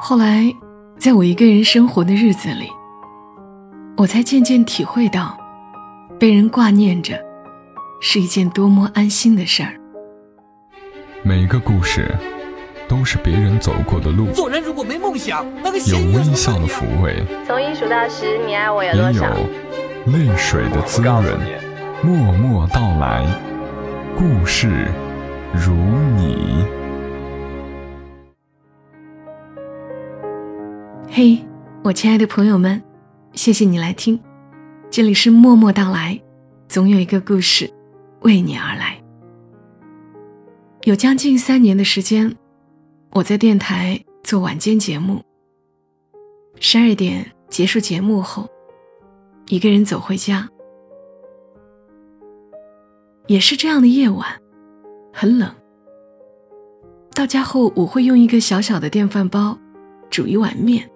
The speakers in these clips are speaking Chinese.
后来，在我一个人生活的日子里，我才渐渐体会到，被人挂念着，是一件多么安心的事儿。每个故事，都是别人走过的路。做人如果没梦想，那个有微笑的抚慰，从一数到十，你爱我有也多少？有泪水的滋润。默默到来，故事如你。嘿，我亲爱的朋友们，谢谢你来听，这里是默默到来，总有一个故事为你而来。有将近三年的时间，我在电台做晚间节目。十二点结束节目后，一个人走回家。也是这样的夜晚，很冷。到家后，我会用一个小小的电饭煲煮一碗面，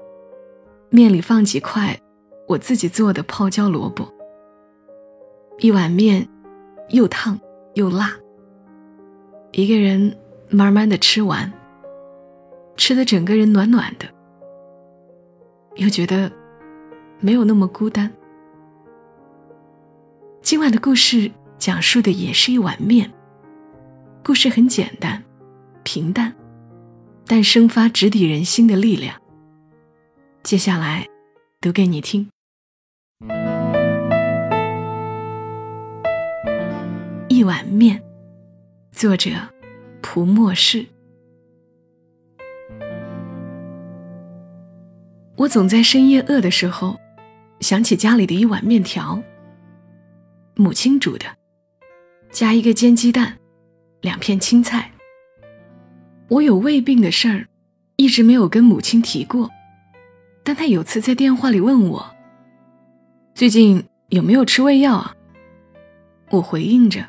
面里放几块我自己做的泡椒萝卜。一碗面，又烫又辣。一个人慢慢的吃完，吃的整个人暖暖的，又觉得没有那么孤单。今晚的故事。讲述的也是一碗面。故事很简单，平淡，但生发直抵人心的力量。接下来，读给你听。一碗面，作者蒲默氏。我总在深夜饿的时候，想起家里的一碗面条，母亲煮的。加一个煎鸡蛋，两片青菜。我有胃病的事儿，一直没有跟母亲提过，但他有次在电话里问我：“最近有没有吃胃药啊？”我回应着：“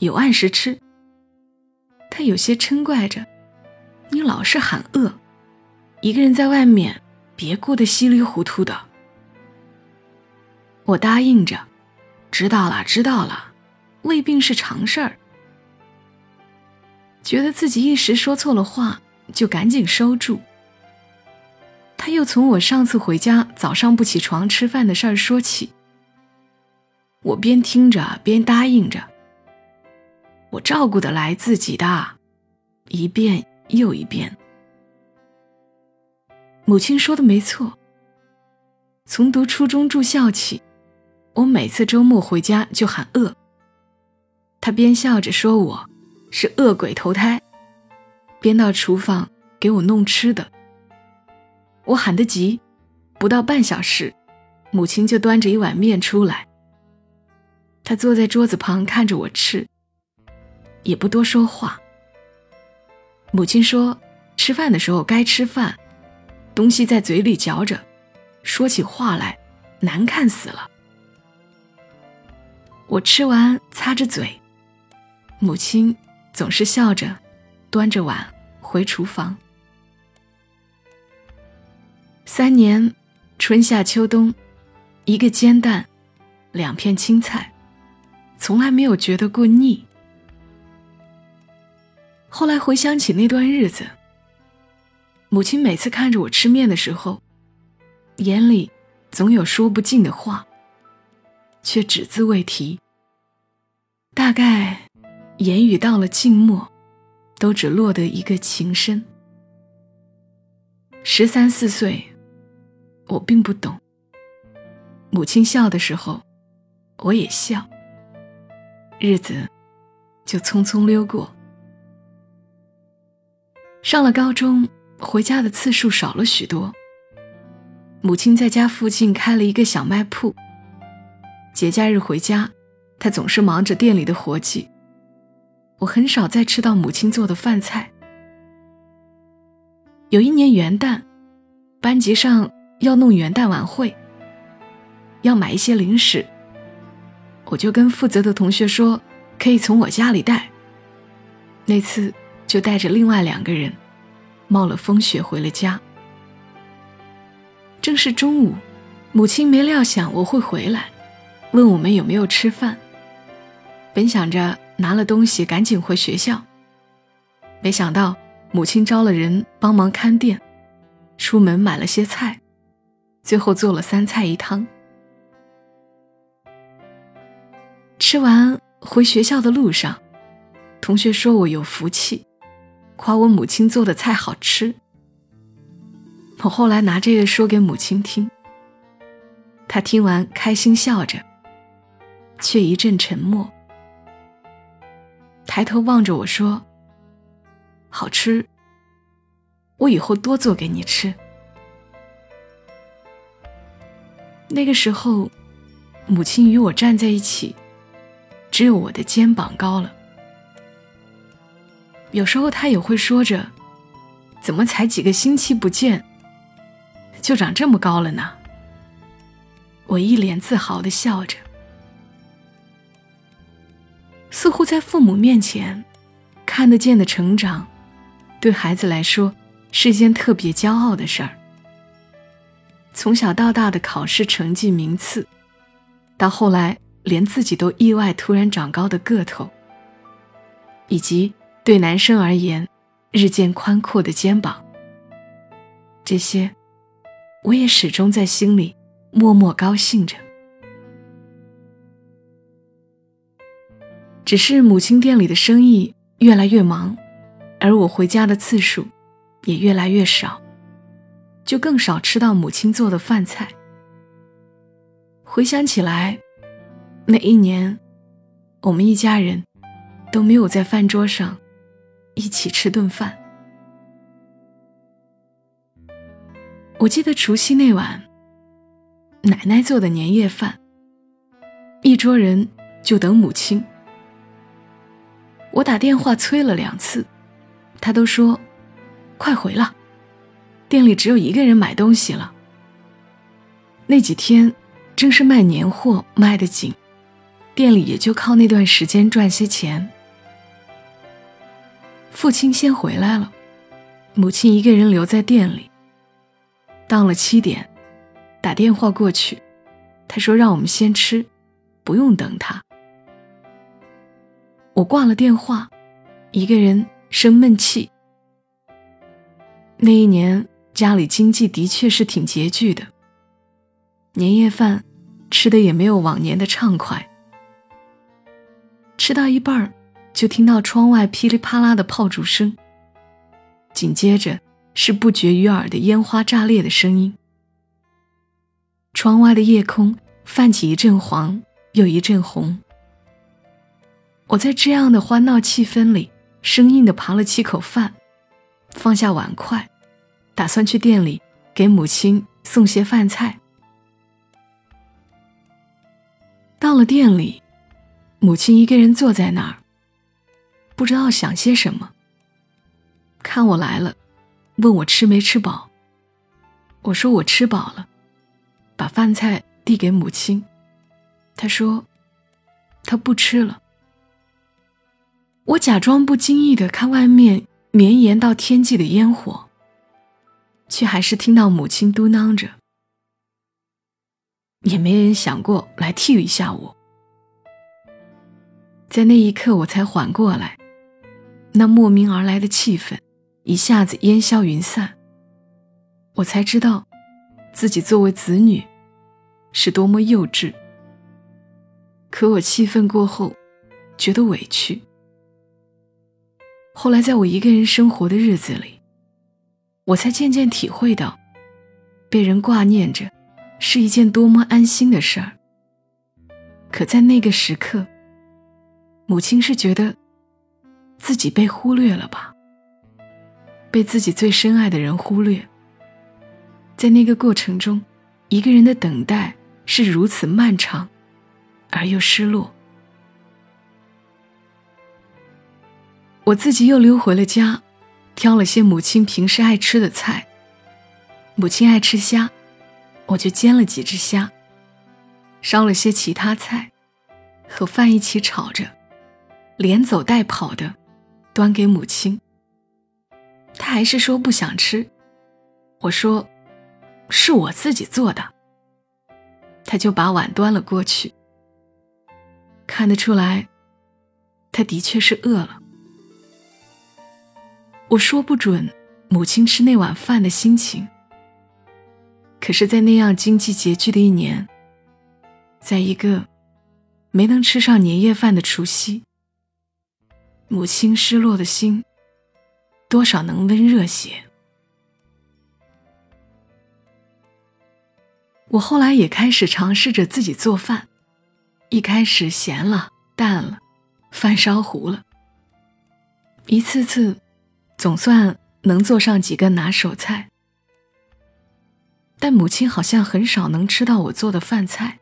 有按时吃。”他有些嗔怪着：“你老是喊饿，一个人在外面，别过得稀里糊涂的。”我答应着：“知道了，知道了。”胃病是常事儿，觉得自己一时说错了话，就赶紧收住。就从我上次回家早上不起床吃饭的事儿说起，我边听着边答应着：“我照顾得来自己的。”一遍又一遍。母亲说的没错。从读初中住校起，我每次周末回家就喊饿。他边笑着说我是饿鬼投胎，边到厨房给我弄吃的。我喊得急，不到半小时，母亲就端着一碗面出来。她坐在桌子旁看着我吃，也不多说话。母亲说：“吃饭的时候该吃饭，东西在嘴里嚼着，说起话来难看死了。”我吃完擦着嘴。母亲总是笑着，端着碗回厨房。三年，春夏秋冬，一个煎蛋，两片青菜，从来没有觉得过腻。后来回想起那段日子，母亲每次看着我吃面的时候，眼里总有说不尽的话，却只字未提。大概。言语到了静默，都只落得一个情深。十三四岁，我并不懂。母亲笑的时候，我也笑。日子就匆匆溜过。上了高中，回家的次数少了许多。母亲在家附近开了一个小卖铺。节假日回家，她总是忙着店里的活计。我很少再吃到母亲做的饭菜。有一年元旦，班级上要弄元旦晚会，要买一些零食，我就跟负责的同学说，可以从我家里带。那次就带着另外两个人，冒了风雪回了家。正是中午，母亲没料想我会回来，问我们有没有吃饭。本想着。拿了东西，赶紧回学校。没想到母亲招了人帮忙看店，出门买了些菜，最后做了三菜一汤。吃完回学校的路上，同学说我有福气，夸我母亲做的菜好吃。我后来拿这个说给母亲听，她听完开心笑着，却一阵沉默，抬头望着我说：“好吃，我以后多做给你吃。”那个时候，母亲与我站在一起，只有我的肩膀高了。有时候她也会说着：“怎么才几个星期不见？”就长这么高了呢。我一脸自豪的笑着，似乎在父母面前看得见的成长，对孩子来说是一件特别骄傲的事儿。从小到大的考试成绩名次，到后来连自己都意外突然长高的个头，以及对男生而言日渐宽阔的肩膀，这些。我也始终在心里默默高兴着。只是母亲店里的生意越来越忙，而我回家的次数也越来越少，就更少吃到母亲做的饭菜。回想起来，那一年，我们一家人都没有在饭桌上一起吃顿饭。我记得除夕那晚，奶奶做的年夜饭，一桌人就等母亲。我打电话催了两次，她都说：“快回了，店里只有一个人买东西了。”那几天正是卖年货卖得紧，店里也就靠那段时间赚些钱。父亲先回来了，母亲一个人留在店里。到了七点，打电话过去，他说让我们先吃，不用等他。我挂了电话，一个人生闷气。那一年家里经济的确是挺拮据的，年夜饭吃的也没有往年的畅快。吃到一半儿，就听到窗外噼里啪啦的炮竹声，紧接着。是不绝于耳的烟花炸裂的声音。窗外的夜空泛起一阵黄，又一阵红。我在这样的欢闹气氛里，生硬的扒了七口饭，放下碗筷，打算去店里给母亲送些饭菜。到了店里，母亲一个人坐在那儿，不知道想些什么。看我来了。问我吃没吃饱，我说我吃饱了，把饭菜递给母亲，她说，她不吃了。我假装不经意的看外面绵延到天际的烟火，却还是听到母亲嘟囔着，也没人想过来替一下我。在那一刻，我才缓过来，那莫名而来的气氛。一下子烟消云散，我才知道，自己作为子女，是多么幼稚。可我气愤过后，觉得委屈。后来，在我一个人生活的日子里，我才渐渐体会到，被人挂念着，是一件多么安心的事儿。可在那个时刻，母亲是觉得，自己被忽略了吧。被自己最深爱的人忽略，在那个过程中，一个人的等待是如此漫长，而又失落。我自己又溜回了家，挑了些母亲平时爱吃的菜。母亲爱吃虾，我就煎了几只虾，烧了些其他菜，和饭一起炒着，连走带跑的，端给母亲。他还是说不想吃，我说是我自己做的。他就把碗端了过去。看得出来，他的确是饿了。我说不准母亲吃那碗饭的心情可是，在那样经济拮据的一年，在一个没能吃上年夜饭的除夕，母亲失落的心，多少能温热些。我后来也开始尝试着自己做饭，一开始咸了、淡了，饭烧糊了，一次次，总算能做上几个拿手菜。但母亲好像很少能吃到我做的饭菜。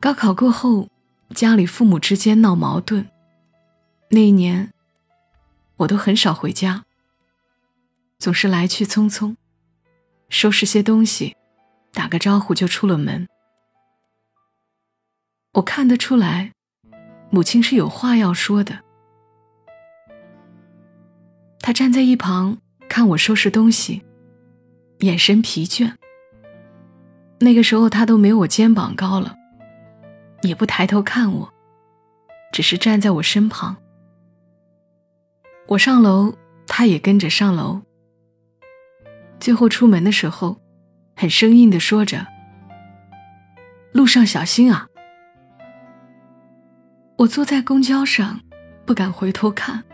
高考过后，家里父母之间闹矛盾，那一年，我都很少回家，总是来去匆匆。收拾些东西，打个招呼就出了门。我看得出来，母亲是有话要说的。他站在一旁看我收拾东西，眼神疲倦。那个时候他都没我肩膀高了，也不抬头看我，只是站在我身旁。我上楼，他也跟着上楼。最后出门的时候，很生硬的说着：“路上小心啊！”我坐在公交上，不敢回头看。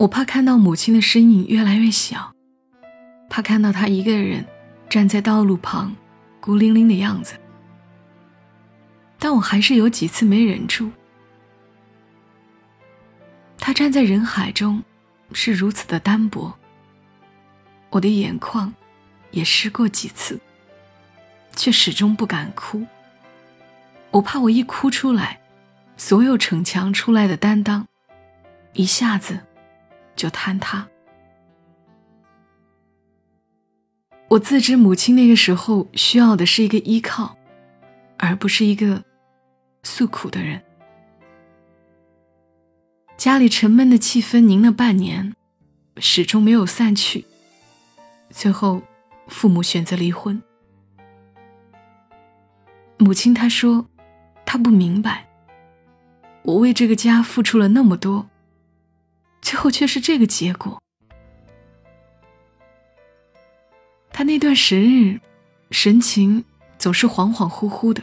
我怕看到母亲的身影越来越小，怕看到她一个人站在道路旁，孤零零的样子。但我还是有几次没忍住。她站在人海中，是如此的单薄。我的眼眶也湿过几次，却始终不敢哭。我怕我一哭出来，所有逞强出来的担当，一下子就坍塌。我自知母亲那个时候需要的是一个依靠，而不是一个诉苦的人。家里沉闷的气氛凝了半年，始终没有散去。最后，父母选择离婚。母亲她说：“她不明白，我为这个家付出了那么多，最后却是这个结果。”他那段时日，神情总是恍恍惚惚的，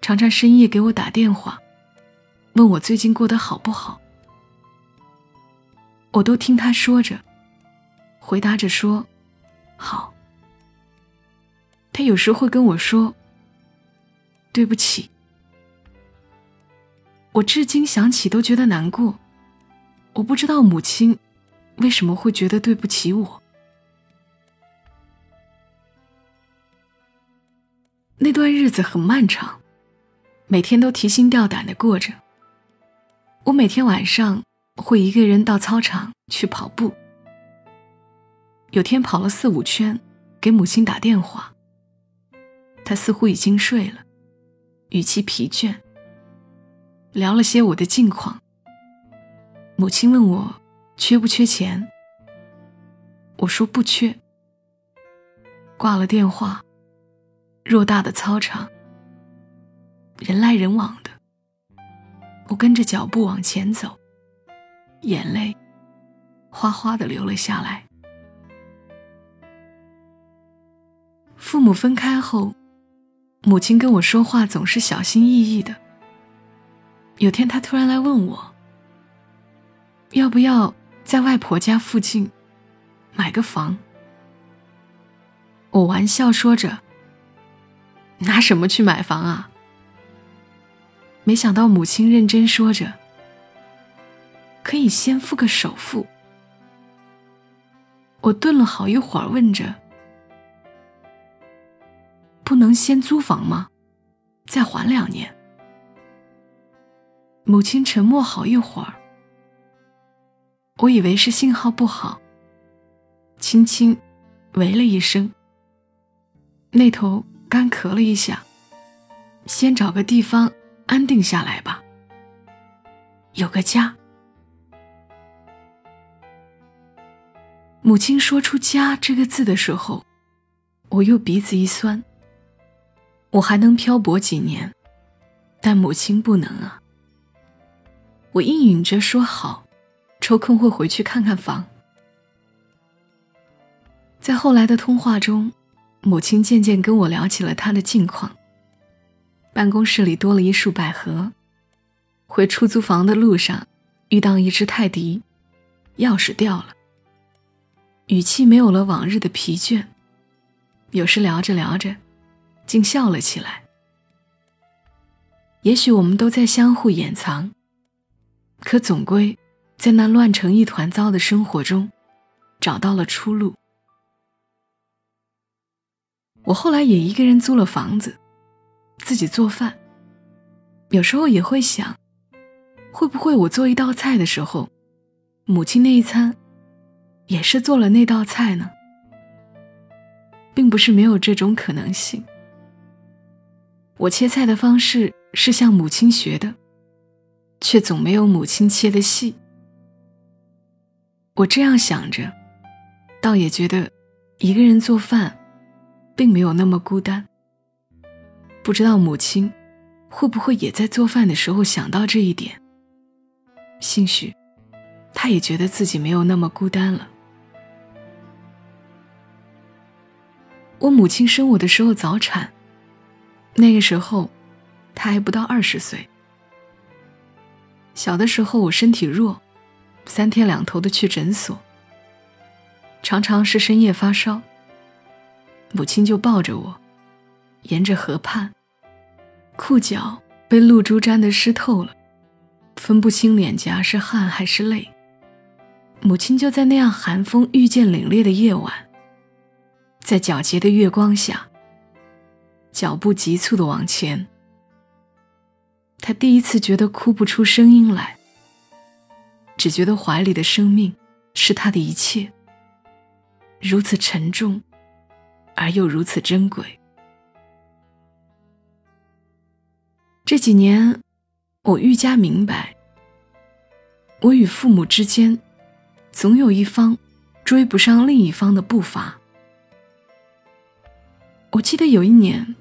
常常深夜给我打电话，问我最近过得好不好。我都听他说着。回答着说：“好。”他有时会跟我说：“对不起。”我至今想起都觉得难过。我不知道母亲为什么会觉得对不起我。那段日子很漫长，每天都提心吊胆的过着。我每天晚上会一个人到操场去跑步。有天跑了四五圈，给母亲打电话。她似乎已经睡了，语气疲倦。聊了些我的近况。母亲问我缺不缺钱，我说不缺。挂了电话，偌大的操场，人来人往的，我跟着脚步往前走，眼泪哗哗的流了下来。父母分开后，母亲跟我说话总是小心翼翼的。有天，她突然来问我，要不要在外婆家附近买个房。我玩笑说着：“拿什么去买房啊？”没想到母亲认真说着：“可以先付个首付。”我顿了好一会儿，问着。不能先租房吗？再缓两年。母亲沉默好一会儿，我以为是信号不好，轻轻喂了一声。那头干咳了一下，先找个地方安定下来吧，有个家。母亲说出“家”这个字的时候，我又鼻子一酸。我还能漂泊几年，但母亲不能啊。我应允着说好，抽空会回去看看房。在后来的通话中，母亲渐渐跟我聊起了她的近况。办公室里多了一束百合，回出租房的路上遇到一只泰迪，钥匙掉了。语气没有了往日的疲倦，有时聊着聊着，竟笑了起来。也许我们都在相互掩藏，可总归在那乱成一团糟的生活中，找到了出路。我后来也一个人租了房子。自己做饭，有时候也会想，会不会我做一道菜的时候，母亲那一餐也是做了那道菜呢？并不是没有这种可能性。我切菜的方式是向母亲学的，却总没有母亲切的细。我这样想着，倒也觉得一个人做饭，并没有那么孤单。不知道母亲会不会也在做饭的时候想到这一点。兴许，她也觉得自己没有那么孤单了。我母亲生我的时候早产，那个时候她还不到二十岁。小的时候我身体弱，三天两头的去诊所，常常是深夜发烧，母亲就抱着我。沿着河畔，裤脚被露珠沾得湿透了，分不清脸颊是汗还是泪。母亲就在那样寒风愈见凛冽的夜晚，在皎洁的月光下，脚步急促的往前。他第一次觉得哭不出声音来，只觉得怀里的生命是他的一切，如此沉重，而又如此珍贵。这几年，我愈加明白，我与父母之间，总有一方追不上另一方的步伐。我记得有一年，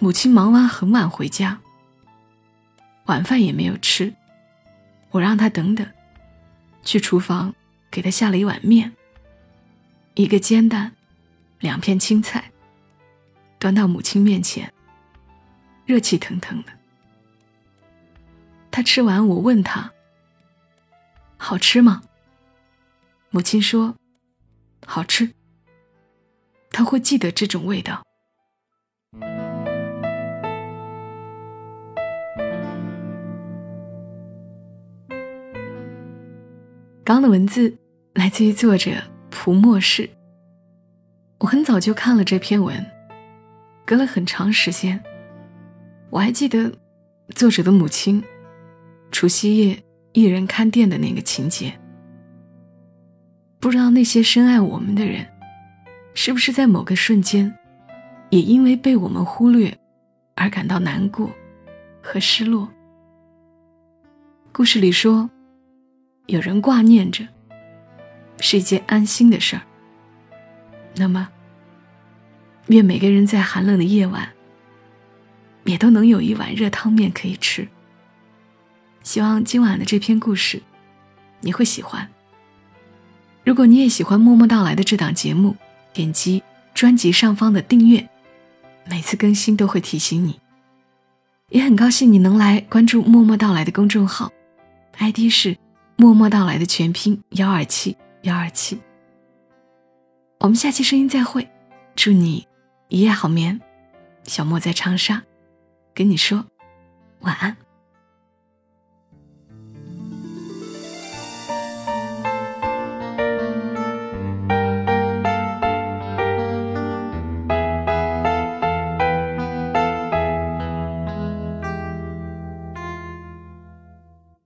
母亲忙完很晚回家，晚饭也没有吃，我让他等等，去厨房给他下了一碗面，一个煎蛋，两片青菜，端到母亲面前。热气腾腾的，他吃完，我问他：“好吃吗？”母亲说：“好吃。”他会记得这种味道。刚的文字来自于作者蒲默氏。我很早就看了这篇文，隔了很长时间。我还记得，作者的母亲，除夕夜一人看店的那个情节。不知道那些深爱我们的人，是不是在某个瞬间，也因为被我们忽略，而感到难过和失落。故事里说，有人挂念着，是一件安心的事儿。那么，愿每个人在寒冷的夜晚。也都能有一碗热汤面可以吃。希望今晚的这篇故事，你会喜欢。如果你也喜欢默默到来的这档节目，点击专辑上方的订阅，每次更新都会提醒你。也很高兴你能来关注默默到来的公众号，ID 是默默到来的全拼幺二七幺二七。我们下期声音再会，祝你一夜好眠。小莫在长沙。跟你说晚安。